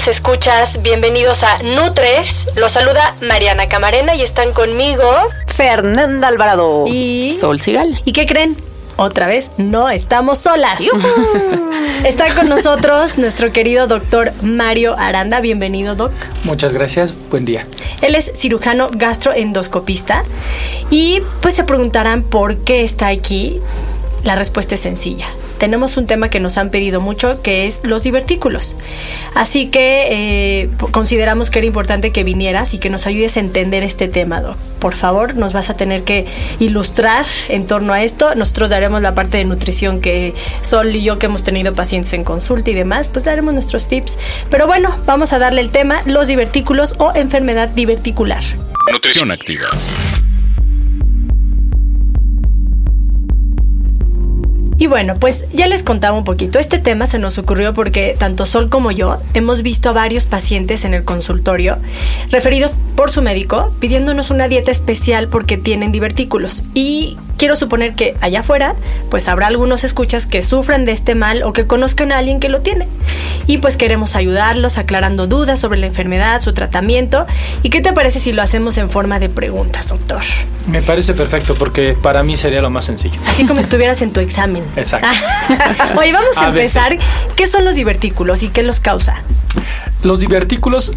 Queridos escuchas, bienvenidos a Nutres. Los saluda Mariana Camarena y están conmigo Fernanda Alvarado y Sol Sigal. ¿Y qué creen? Otra vez no estamos solas. Está con nosotros nuestro querido doctor Mario Aranda. Bienvenido, doc. Muchas gracias, buen día. Él es cirujano gastroendoscopista y pues se preguntarán por qué está aquí. La respuesta es sencilla tenemos un tema que nos han pedido mucho, que es los divertículos. Así que eh, consideramos que era importante que vinieras y que nos ayudes a entender este tema, Doc. Por favor, nos vas a tener que ilustrar en torno a esto. Nosotros daremos la parte de nutrición que Sol y yo, que hemos tenido pacientes en consulta y demás, pues daremos nuestros tips. Pero bueno, vamos a darle el tema, los divertículos o enfermedad diverticular. Nutrición activa. Y bueno, pues ya les contaba un poquito. Este tema se nos ocurrió porque tanto Sol como yo hemos visto a varios pacientes en el consultorio referidos por su médico pidiéndonos una dieta especial porque tienen divertículos. Y quiero suponer que allá afuera, pues habrá algunos escuchas que sufren de este mal o que conozcan a alguien que lo tiene. Y pues queremos ayudarlos aclarando dudas sobre la enfermedad, su tratamiento. ¿Y qué te parece si lo hacemos en forma de preguntas, doctor? Me parece perfecto porque para mí sería lo más sencillo. Así como estuvieras en tu examen. Exacto. Oye, vamos a, empezar. ¿Qué son los divertículos y qué los causa? Los divertículos,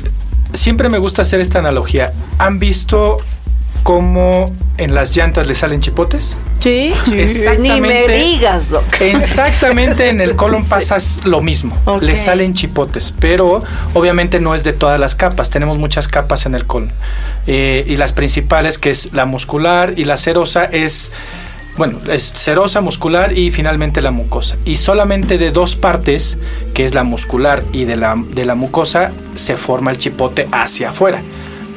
siempre me gusta hacer esta analogía. ¿Han visto cómo en las llantas le salen chipotes? Sí, Ni me digas, Doc. Exactamente, en el colon pasa lo mismo. Le salen chipotes, pero obviamente no es de todas las capas. Tenemos muchas capas en el colon. Eh, y las principales, que es la muscular y la serosa, es bueno, es serosa, muscular y finalmente la mucosa. Y solamente de dos partes, que es la muscular y de la, de la mucosa, se forma el chipote hacia afuera.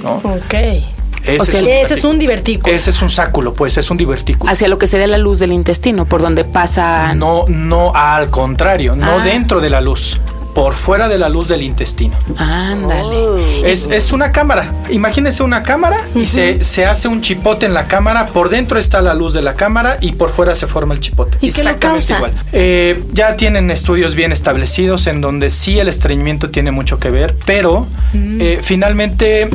¿no? Ok. Ese, o sea, es, ese es un divertículo. Ese es un sáculo, pues es un divertículo. Hacia lo que sería la luz del intestino, por donde pasa. No, no, al contrario, no ah. dentro de la luz por fuera de la luz del intestino. Ándale. Es, es, una cámara. Imagínese una cámara y se, se, hace un chipote en la cámara. Por dentro está la luz de la cámara y por fuera se forma el chipote. ¿Y Exactamente igual. Eh, ya tienen estudios bien establecidos en donde sí el estreñimiento tiene mucho que ver, pero mm. eh, finalmente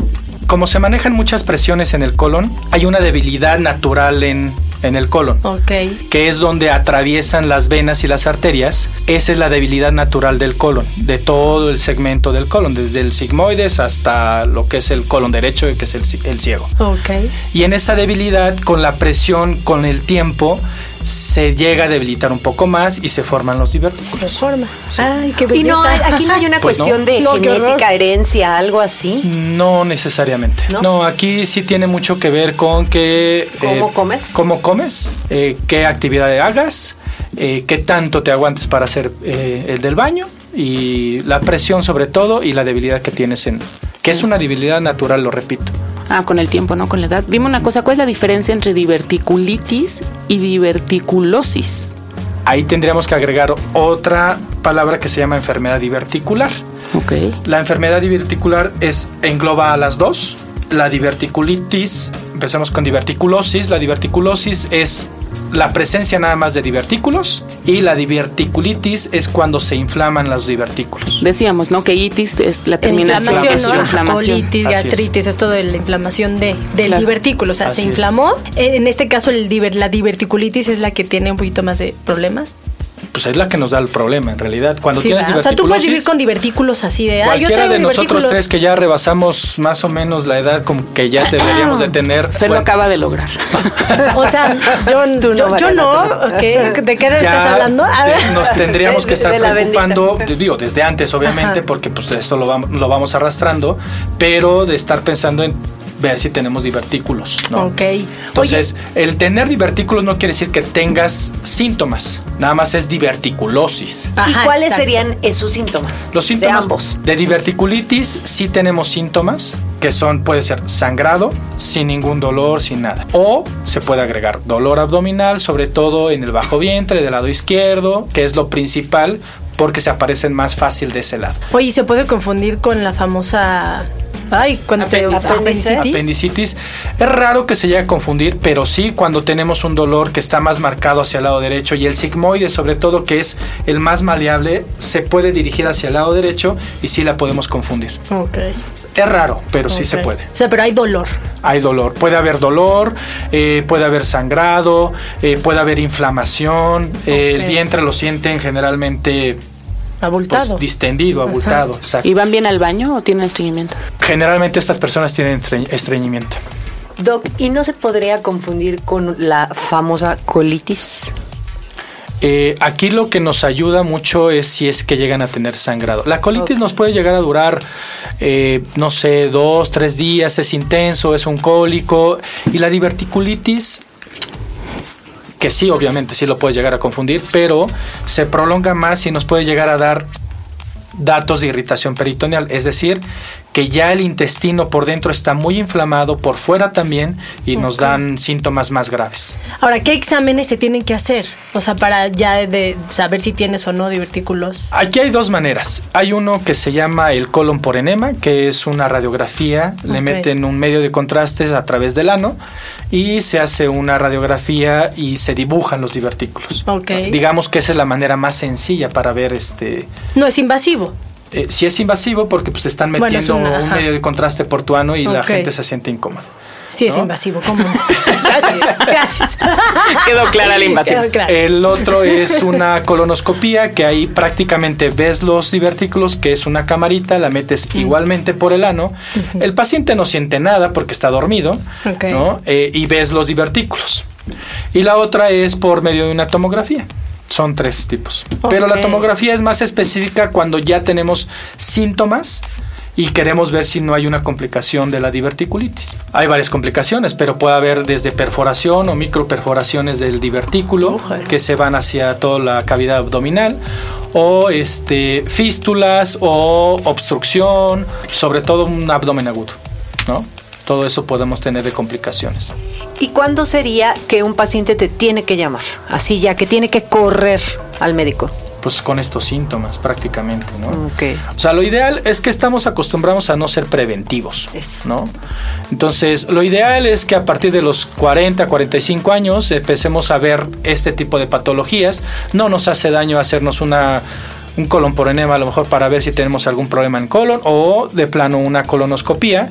como se manejan muchas presiones en el colon, hay una debilidad natural en, en el colon, okay. que es donde atraviesan las venas y las arterias. Esa es la debilidad natural del colon, de todo el segmento del colon, desde el sigmoides hasta lo que es el colon derecho, que es el, el ciego. Okay. Y en esa debilidad, con la presión, con el tiempo, se llega a debilitar un poco más y se forman los divertículos. Se forma. Ay, qué Y no, aquí no hay una pues cuestión de genética, herencia, algo así. No necesariamente. ¿No? aquí sí tiene mucho que ver con que... ¿Cómo eh, comes? ¿Cómo comes? Eh, ¿Qué actividad hagas? Eh, ¿Qué tanto te aguantes para hacer el del baño? Y la presión sobre todo y la debilidad que tienes en... Que es una debilidad natural, lo repito. Ah, con el tiempo, ¿no? Con la edad. Dime una cosa, ¿cuál es la diferencia entre diverticulitis y diverticulosis? Ahí tendríamos que agregar otra palabra que se llama enfermedad diverticular. Ok. La enfermedad diverticular es, engloba a las dos. La diverticulitis, empecemos con diverticulosis. La diverticulosis es la presencia nada más de divertículos y la diverticulitis es cuando se inflaman los divertículos. Decíamos, ¿no? Que itis es la terminación de la inflamación. Colitis, gastritis, es. todo de la inflamación de, del divertículo, o sea, se inflamó. En este caso, el la diverticulitis es la que tiene un poquito más de problemas. Pues es la que nos da el problema en realidad. Cuando tienes diverticulosis... O sea, tú puedes vivir con divertículos así de... Cualquiera de nosotros tres que ya rebasamos más o menos la edad como que ya deberíamos de tener... Fer lo acaba de lograr. o sea, yo, no, yo, no ¿de qué estás hablando? nos tendríamos que estar preocupando, digo, desde antes obviamente, porque pues eso lo vamos, lo vamos arrastrando, pero de estar pensando en ver si tenemos divertículos. ¿no? Ok. Entonces, el tener divertículos no quiere decir que tengas síntomas, nada más es diverticulosis. ¿Y cuáles serían esos síntomas? Los síntomas de, ambos. de diverticulitis sí tenemos síntomas que son puede ser sangrado sin ningún dolor, sin nada. O se puede agregar dolor abdominal, sobre todo en el bajo vientre del lado izquierdo, que es lo principal porque se aparecen más fácil de ese lado. Oye, ¿se puede confundir con la famosa Ay, cuando apendicitis. apendicitis. Es raro que se llegue a confundir, pero sí cuando tenemos un dolor que está más marcado hacia el lado derecho y el sigmoide, sobre todo, que es el más maleable, se puede dirigir hacia el lado derecho y sí la podemos confundir. Ok. Es raro, pero sí se puede. O sea, pero hay dolor. Hay dolor. Puede haber dolor, eh, puede haber sangrado, eh, puede haber inflamación. Eh, el vientre lo sienten generalmente Abultado. Pues, distendido, abultado. ¿Y van bien al baño o tienen estreñimiento? Generalmente estas personas tienen estreñimiento. Doc, ¿y no se podría confundir con la famosa colitis? Eh, aquí lo que nos ayuda mucho es si es que llegan a tener sangrado. La colitis nos puede llegar a durar, eh, no sé, dos, tres días, es intenso, es un cólico. Y la diverticulitis que sí, obviamente sí lo puede llegar a confundir, pero se prolonga más y nos puede llegar a dar datos de irritación peritoneal, es decir, que ya el intestino por dentro está muy inflamado, por fuera también, y nos dan síntomas más graves. Ahora, ¿qué exámenes se tienen que hacer? O sea, para ya de saber si tienes o no divertículos. Aquí hay dos maneras. Hay uno que se llama el colon por enema, que es una radiografía, le meten un medio de contrastes a través del ano y se hace una radiografía y se dibujan los divertículos. Digamos que esa es la manera más sencilla para ver este... No es invasivo. Eh, si es invasivo porque pues están metiendo un medio de contraste portuano y la gente se siente incómoda. Sí, es invasivo, ¿cómo? gracias, gracias. Quedó clara la invasión. El otro es una colonoscopía, que ahí prácticamente ves los divertículos, que es una camarita, la metes igualmente por el ano. El paciente no siente nada porque está dormido, ¿no? Eh, y ves los divertículos. Y la otra es por medio de una tomografía. Son tres tipos. Pero la tomografía es más específica cuando ya tenemos síntomas y queremos ver si no hay una complicación de la diverticulitis. Hay varias complicaciones, pero puede haber desde perforación o microperforaciones del divertículo que se van hacia toda la cavidad abdominal o este fístulas o obstrucción, sobre todo un abdomen agudo, ¿no? Todo eso podemos tener de complicaciones. ¿Y cuándo sería que un paciente te tiene que llamar? Así ya, que tiene que correr al médico. Pues con estos síntomas prácticamente, ¿no? O sea, lo ideal es que estamos acostumbrados a no ser preventivos, ¿no? Entonces, lo ideal es que a partir de los 40, 45 años empecemos a ver este tipo de patologías. No nos hace daño hacernos una un colon por enema a lo mejor para ver si tenemos algún problema en colon o de plano una colonoscopía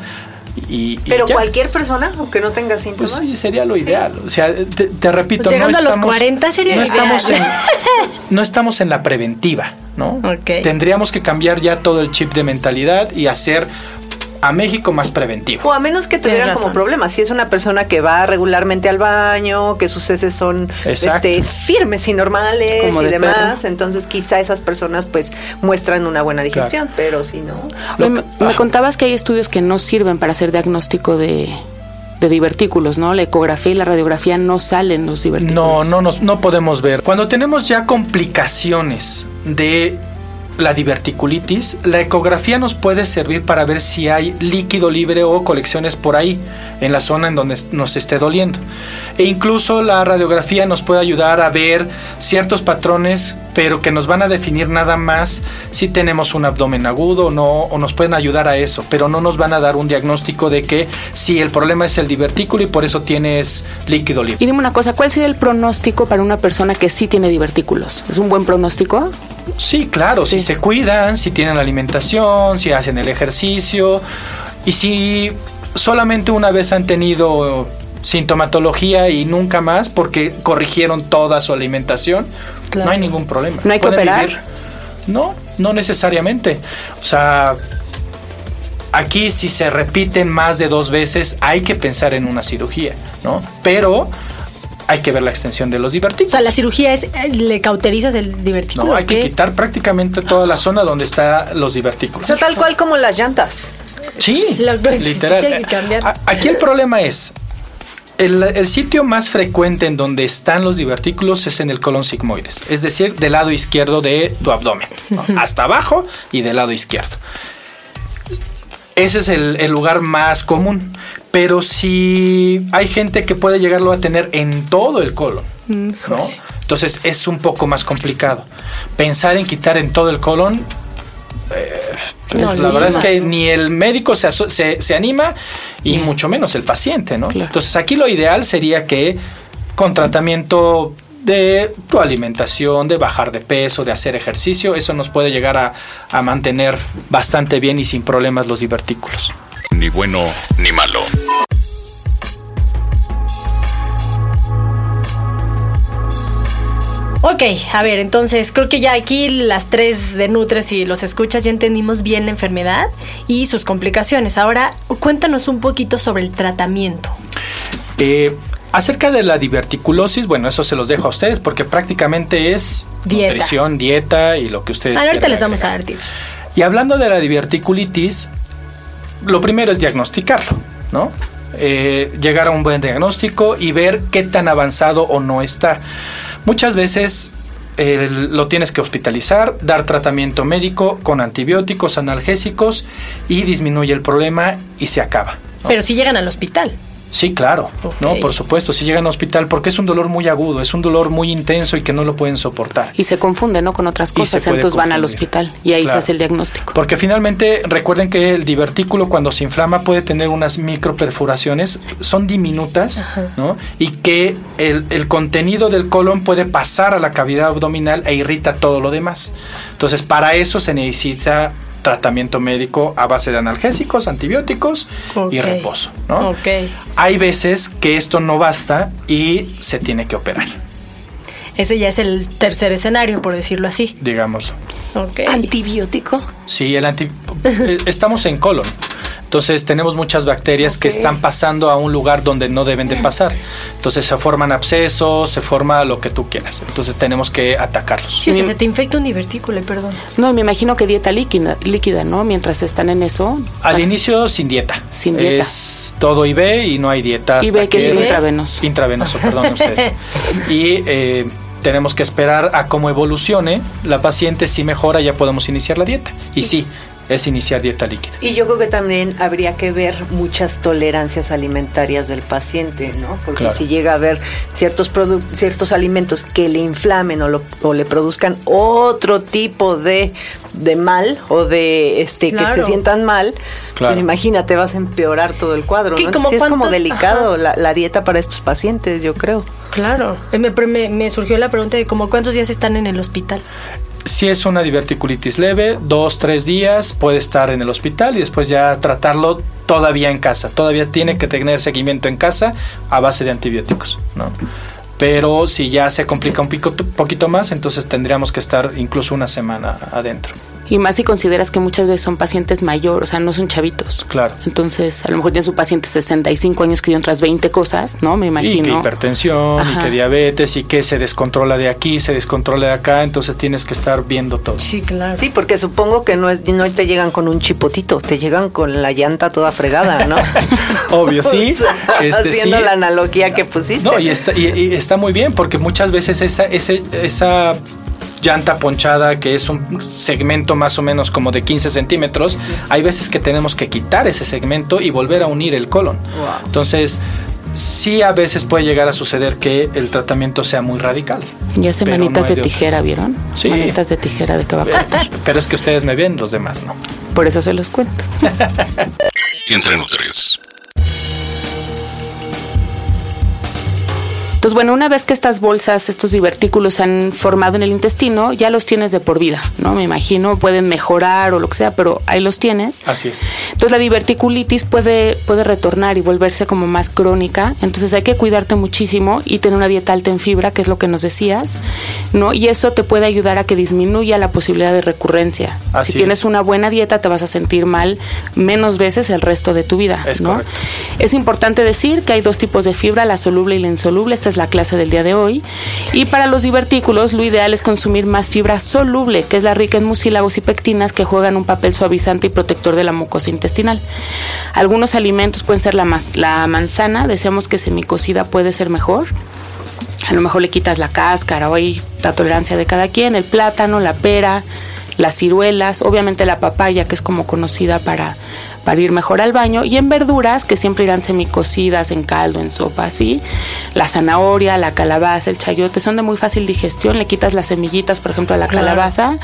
pero cualquier persona, aunque no tenga síntomas. Pues sí, sería lo ideal. O sea, te, repito, pues llegando a los 40 sería no lo estamos En, no estamos en la preventiva, ¿no? Tendríamos que cambiar ya todo el chip de mentalidad y hacer a México más preventivo. O a menos que tuvieran como problema. Si es una persona que va regularmente al baño, que sus heces son este, firmes y normales y demás, entonces quizá esas personas pues muestran una buena digestión, pero si no... Me, me, contabas que hay estudios que no sirven para hacer diagnóstico de, de divertículos, ¿no? La ecografía y la radiografía no salen los divertículos. No, no, no, no podemos ver. Cuando tenemos ya complicaciones de la diverticulitis, la ecografía nos puede servir para ver si hay líquido libre o colecciones por ahí, en la zona en donde nos esté doliendo. E incluso la radiografía nos puede ayudar a ver ciertos patrones, pero que nos van a definir nada más si tenemos un abdomen agudo o no, o nos pueden ayudar a eso, pero no nos van a dar un diagnóstico de que si el problema es el divertículo y por eso tienes líquido libre. Y dime una cosa, ¿cuál sería el pronóstico para una persona que sí tiene divertículos? ¿Es un buen pronóstico? Sí, claro, si se cuidan, si tienen alimentación, si hacen el ejercicio y si solamente una vez han tenido sintomatología y nunca más porque corrigieron toda su alimentación, No hay ningún problema. ¿No hay que operar? No, no necesariamente. O sea, aquí si se repiten más de dos veces hay que pensar en una cirugía, ¿no? Pero hay que ver la extensión de los divertículos. O sea, la cirugía es, eh, le cauterizas el divertículo. No, hay que quitar prácticamente toda la zona donde están los divertículos. O sea, tal cual como las llantas. Sí, literal. Aquí el problema es, el, sitio más frecuente en donde están los divertículos es en el colon sigmoides, es decir, del lado izquierdo de tu abdomen, hasta abajo y del lado izquierdo. Ese es el, lugar más común, pero si hay gente que puede llegarlo a tener en todo el colon, ¿no? Entonces es un poco más complicado. Pensar en quitar en todo el colon eh, pues, la verdad es que ni el médico se, se, anima y mucho menos el paciente, ¿no? Entonces aquí lo ideal sería que con tratamiento de tu alimentación, de bajar de peso, de hacer ejercicio, eso nos puede llegar a, a mantener bastante bien y sin problemas los divertículos. Ni bueno ni malo. Ok, a ver, entonces creo que ya aquí las tres de Nutres y los escuchas ya entendimos bien la enfermedad y sus complicaciones. Ahora, cuéntanos un poquito sobre el tratamiento. Eh, acerca de la diverticulosis, bueno, eso se los dejo a ustedes porque prácticamente es nutrición, dieta y lo que ustedes ah, Ahorita les vamos a dar tips. Y hablando de la diverticulitis, lo primero es diagnosticarlo, ¿no? Eh, llegar a un buen diagnóstico y ver qué tan avanzado o no está. Muchas veces lo tienes que hospitalizar, dar tratamiento médico con antibióticos, analgésicos y disminuye el problema y se acaba. Pero si llegan al hospital. Sí, claro, no, por supuesto, si llegan al hospital porque es un dolor muy agudo, es un dolor muy intenso y que no lo pueden soportar. Y se confunde, ¿no? Con otras cosas, entonces van al hospital y ahí se hace el diagnóstico. Porque finalmente recuerden que el divertículo cuando se inflama puede tener unas microperforaciones, son diminutas, ¿no? Y que el, el contenido del colon puede pasar a la cavidad abdominal e irrita todo lo demás. Entonces, para eso se necesita tratamiento médico a base de analgésicos, antibióticos y reposo. ¿no? Hay veces que esto no basta y se tiene que operar. Ese ya es el tercer escenario, por decirlo así. Digámoslo. ¿Antibiótico? Sí, el anti... Eh, estamos en colon. Entonces tenemos muchas bacterias que están pasando a un lugar donde no deben de pasar. Entonces se forman abscesos, se forma lo que tú quieras. Entonces tenemos que atacarlos. Sí, se te infecta un divertículo, perdón. No, me imagino que dieta líquida, líquida, ¿no? Mientras están en eso. Al inicio sin dieta. Sin dieta. Es todo IV y no hay dieta. IV que, es intravenoso. Intravenoso, perdón ustedes. Y eh, tenemos que esperar a cómo evolucione la paciente, si mejora ya podemos iniciar la dieta. Y sí, es iniciar dieta líquida. Y yo creo que también habría que ver muchas tolerancias alimentarias del paciente, ¿no? Porque si llega a haber ciertos ciertos alimentos que le inflamen o, le produzcan otro tipo de, mal o de este que se sientan mal, pues imagínate, vas a empeorar todo el cuadro, ¿no? es como delicado la, dieta para estos pacientes, yo creo. Claro. Me, me, surgió la pregunta de cómo cuántos días están en el hospital. Si es una diverticulitis leve, dos, tres días puede estar en el hospital y después ya tratarlo todavía en casa. Todavía tiene que tener seguimiento en casa a base de antibióticos, ¿no? Pero si ya se complica un poquito más, entonces tendríamos que estar incluso una semana adentro. Y más si consideras que muchas veces son pacientes mayores, o sea, no son chavitos. Claro. Entonces, a lo mejor tiene su paciente 65 años que tiene otras 20 cosas, ¿no? Me imagino. Y que hipertensión, y que diabetes, y que se descontrola de aquí, se descontrola de acá, entonces tienes que estar viendo todo. Sí, claro. Sí, porque supongo que no es no te llegan con un chipotito, te llegan con la llanta toda fregada, ¿no? Obvio, sí. este, Haciendo la analogía que pusiste. No, y está, y, está muy bien, porque muchas veces esa, ese, esa llanta ponchada, que es un segmento más o menos como de 15 centímetros, hay veces que tenemos que quitar ese segmento y volver a unir el colon. Entonces, sí a veces puede llegar a suceder que el tratamiento sea muy radical. Ya hace manitas de, tijera, ¿vieron? Sí. Manitas de tijera de que va a cortar. Pero es que ustedes me ven, los demás no. Por eso se los cuento. Entre tres. Entonces, bueno, una vez que estas bolsas, estos divertículos se han formado en el intestino, ya los tienes de por vida, ¿no? Me imagino, pueden mejorar o lo que sea, pero ahí los tienes. Así es. Entonces, la diverticulitis puede, puede retornar y volverse como más crónica. Entonces, hay que cuidarte muchísimo y tener una dieta alta en fibra, que es lo que nos decías, ¿no? Y eso te puede ayudar a que disminuya la posibilidad de recurrencia. si tienes una buena dieta, te vas a sentir mal menos veces el resto de tu vida, es ¿no? Es importante decir que hay dos tipos de fibra, la soluble y la insoluble. Esta es la clase del día de hoy. Y para los divertículos, lo ideal es consumir más fibra soluble, que es la rica en mucílagos y pectinas que juegan un papel suavizante y protector de la mucosa intestinal. Algunos alimentos pueden ser la, la manzana, deseamos que semicocida puede ser mejor. A lo mejor le quitas la cáscara o hay la tolerancia de cada quien, el plátano, la pera, las ciruelas, obviamente la papaya, que es como conocida para para ir mejor al baño. Y en verduras, que siempre irán semicocidas, en caldo, en sopa, así. La zanahoria, la calabaza, el chayote, son de muy fácil digestión. Le quitas las semillitas, por ejemplo, a la calabaza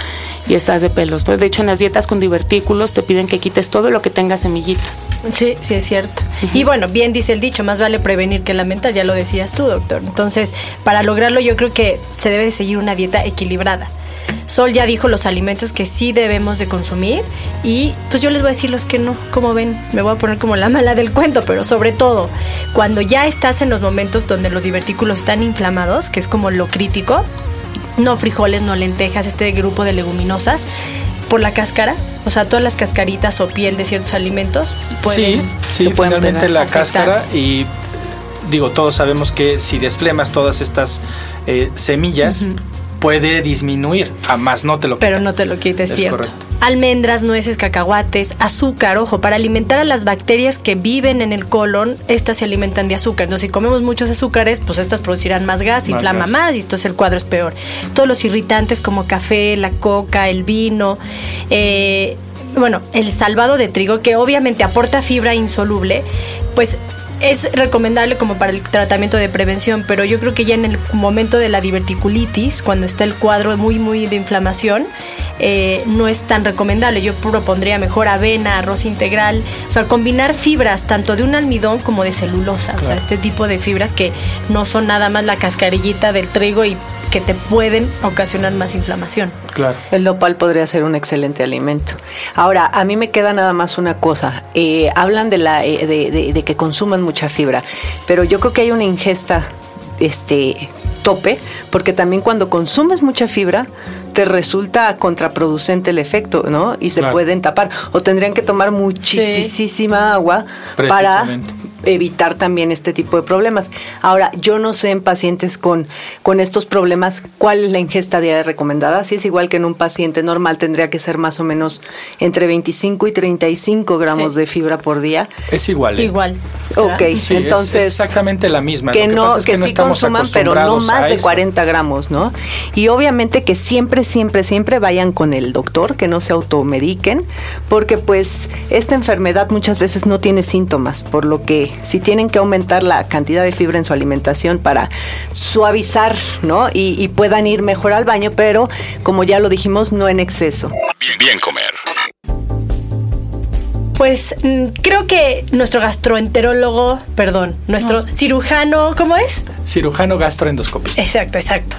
y estás de pelos. De hecho, en las dietas con divertículos te piden que quites todo lo que tenga semillitas. Sí, sí, es cierto. Y bueno, bien dice el dicho, más vale prevenir que lamentar, ya lo decías tú, doctor. Entonces, para lograrlo yo creo que se debe de seguir una dieta equilibrada. Sol ya dijo los alimentos que sí debemos de consumir y pues yo les voy a decir los que no, como ven, me voy a poner como la mala del cuento, pero sobre todo cuando ya estás en los momentos donde los divertículos están inflamados, que es como lo crítico, no frijoles, no lentejas, este grupo de leguminosas, por la cáscara, o sea, todas las cascaritas o piel de ciertos alimentos pueden, sí, sí, finalmente la cáscara y digo, todos sabemos que si desflemas todas estas eh, semillas, puede disminuir, jamás no te lo Pero no te lo quites, cierto. Almendras, nueces, cacahuates, azúcar, ojo, para alimentar a las bacterias que viven en el colon, estas se alimentan de azúcar. Entonces, si comemos muchos azúcares, pues estas producirán más gas, inflama más y entonces el cuadro es peor. Todos los irritantes como café, la coca, el vino, eh, bueno, el salvado de trigo, que obviamente aporta fibra insoluble, pues es recomendable como para el tratamiento de prevención, pero yo creo que ya en el momento de la diverticulitis, cuando está el cuadro muy, muy de inflamación, eh, no es tan recomendable. Yo propondría mejor avena, arroz integral, o sea, combinar fibras tanto de un almidón como de celulosa, o sea, este tipo de fibras que no son nada más la cascarillita del trigo y que te pueden ocasionar más inflamación. Claro. El nopal podría ser un excelente alimento. Ahora, a mí me queda nada más una cosa. Eh, hablan de, la, eh, de, de, que consuman mucha fibra, pero yo creo que hay una ingesta este tope, porque también cuando consumes mucha fibra, te resulta contraproducente el efecto, ¿no? Y se pueden tapar. O tendrían que tomar muchísima agua para evitar también este tipo de problemas. Ahora, yo no sé en pacientes con, con estos problemas cuál es la ingesta diaria recomendada. Si es igual que en un paciente normal, tendría que ser más o menos entre 25 y 35 gramos de fibra por día. Es igual. ¿eh? Igual. Ok, entonces. Es exactamente la misma. Que, no, que, sí consuman, pero no más de 40 gramos, ¿no? Y obviamente que siempre, siempre, siempre vayan con el doctor, que no se automediquen, porque pues esta enfermedad muchas veces no tiene síntomas, por lo que si tienen que aumentar la cantidad de fibra en su alimentación para suavizar, ¿no? Y, puedan ir mejor al baño, pero como ya lo dijimos, no en exceso. Bien, comer. Pues mm, creo que nuestro gastroenterólogo, perdón, nuestro cirujano, ¿cómo es? Cirujano gastroendoscopista. Exacto, exacto.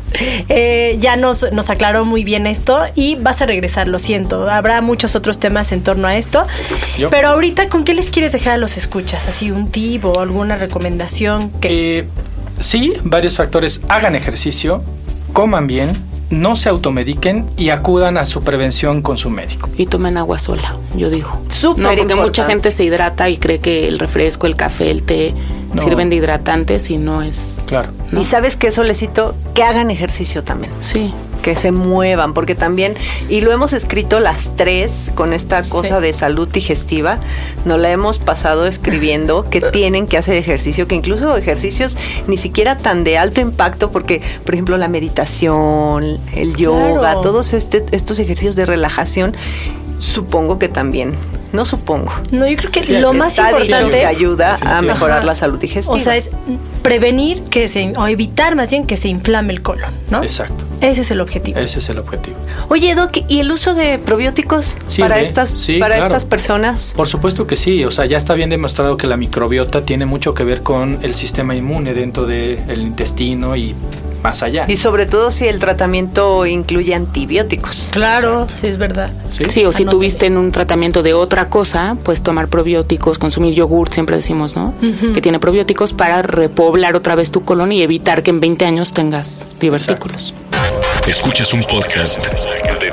Eh, ya nos, nos aclaró muy bien esto y vas a regresar, lo siento. Habrá muchos otros temas en torno a esto. Pero ahorita, ¿con qué les quieres dejar a los escuchas? ¿Así un tip o alguna recomendación? Que... Eh, sí, varios factores. Hagan ejercicio, coman bien, no se automediquen y acudan a su prevención con su médico. Y tomen agua sola, yo digo. Súper No, porque mucha gente se hidrata y cree que el refresco, el café, el té sirven de hidratantes y no es... Claro. Y sabes qué, Solecito, que hagan ejercicio también. Sí que se muevan, porque también, y lo hemos escrito las tres con esta cosa de salud digestiva, nos la hemos pasado escribiendo que tienen que hacer ejercicio, que incluso ejercicios ni siquiera tan de alto impacto, porque, por ejemplo, la meditación, el yoga, todos este, estos ejercicios de relajación Supongo que también. No supongo. No, yo creo que lo más importante que ayuda a mejorar la salud digestiva. O sea, es prevenir que se o evitar más bien que se inflame el colon, ¿no? Exacto. Ese es el objetivo. Ese es el objetivo. Oye, Doc, ¿y el uso de probióticos para estas para estas personas? Por supuesto que sí, o sea, ya está bien demostrado que la microbiota tiene mucho que ver con el sistema inmune dentro del intestino y más allá. Y sobre todo si el tratamiento incluye antibióticos. Claro, sí es verdad. Sí, o si tuviste en un tratamiento de otra cosa, pues tomar probióticos, consumir yogur, siempre decimos, ¿no? Que tiene probióticos para repoblar otra vez tu colon y evitar que en 20 años tengas divertículos. Escuchas un podcast. De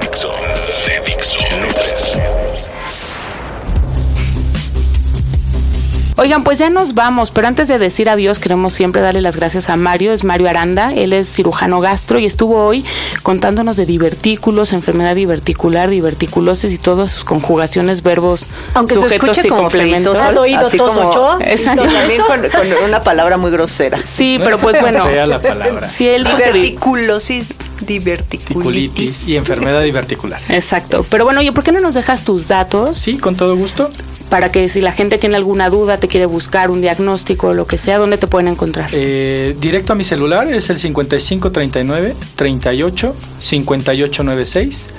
Oigan, pues ya nos vamos, pero antes de decir adiós, queremos siempre darle las gracias a Mario, es Mario Aranda, él es cirujano gastro y estuvo hoy contándonos de divertículos, enfermedad diverticular, diverticulosis y todas sus conjugaciones, verbos, Aunque sujetos y complementos. ¿Has oído todos Exacto. También con, una palabra muy grosera. Sí, pero pues bueno. la palabra. Sí, el diverticulosis diverticulitis y enfermedad diverticular. Exacto. Pero bueno, oye, ¿por qué no nos dejas tus datos? Sí, con todo gusto para que si la gente tiene alguna duda, te quiere buscar un diagnóstico o lo que sea, ¿dónde te pueden encontrar? Eh, directo a mi celular es el 5539 38 5896.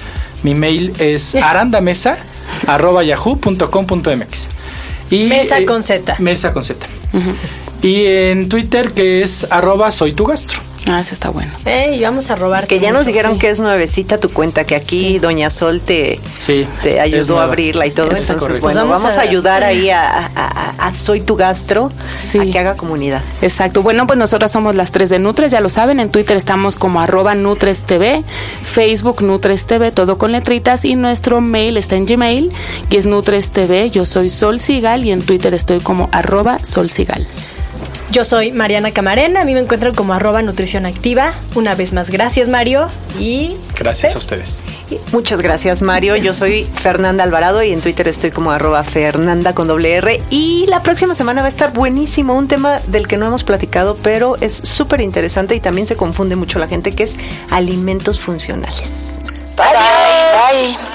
Mi mail es arandamesa arroba yahoo.com.mx. Y, mesa con Z. Mesa con Z. Y en Twitter que es arroba soy tu gastro. Ah, eso está bueno. y vamos a robar. Que ya nos dijeron que es nuevecita tu cuenta, que aquí Doña Sol te, te ayudó a abrirla y todo. Entonces, bueno, pues vamos, a, ayudar ahí a, Soy tu Gastro a que haga comunidad. Exacto. Bueno, pues nosotros somos las tres de Nutres, ya lo saben. En Twitter estamos como arroba Nutres TV, Facebook Nutres TV, todo con letritas. Y nuestro mail está en Gmail, que es Nutres TV. Yo soy Sol Sigal y en Twitter estoy como arroba Sol Sigal. Yo soy Mariana Camarena, a mí me encuentran como arroba nutrición activa. Una vez más, gracias Mario y... Gracias a ustedes. Muchas gracias Mario, yo soy Fernanda Alvarado y en Twitter estoy como arroba Fernanda con doble R y la próxima semana va a estar buenísimo, un tema del que no hemos platicado, pero es súper interesante y también se confunde mucho la gente que es alimentos funcionales. bye. bye. bye.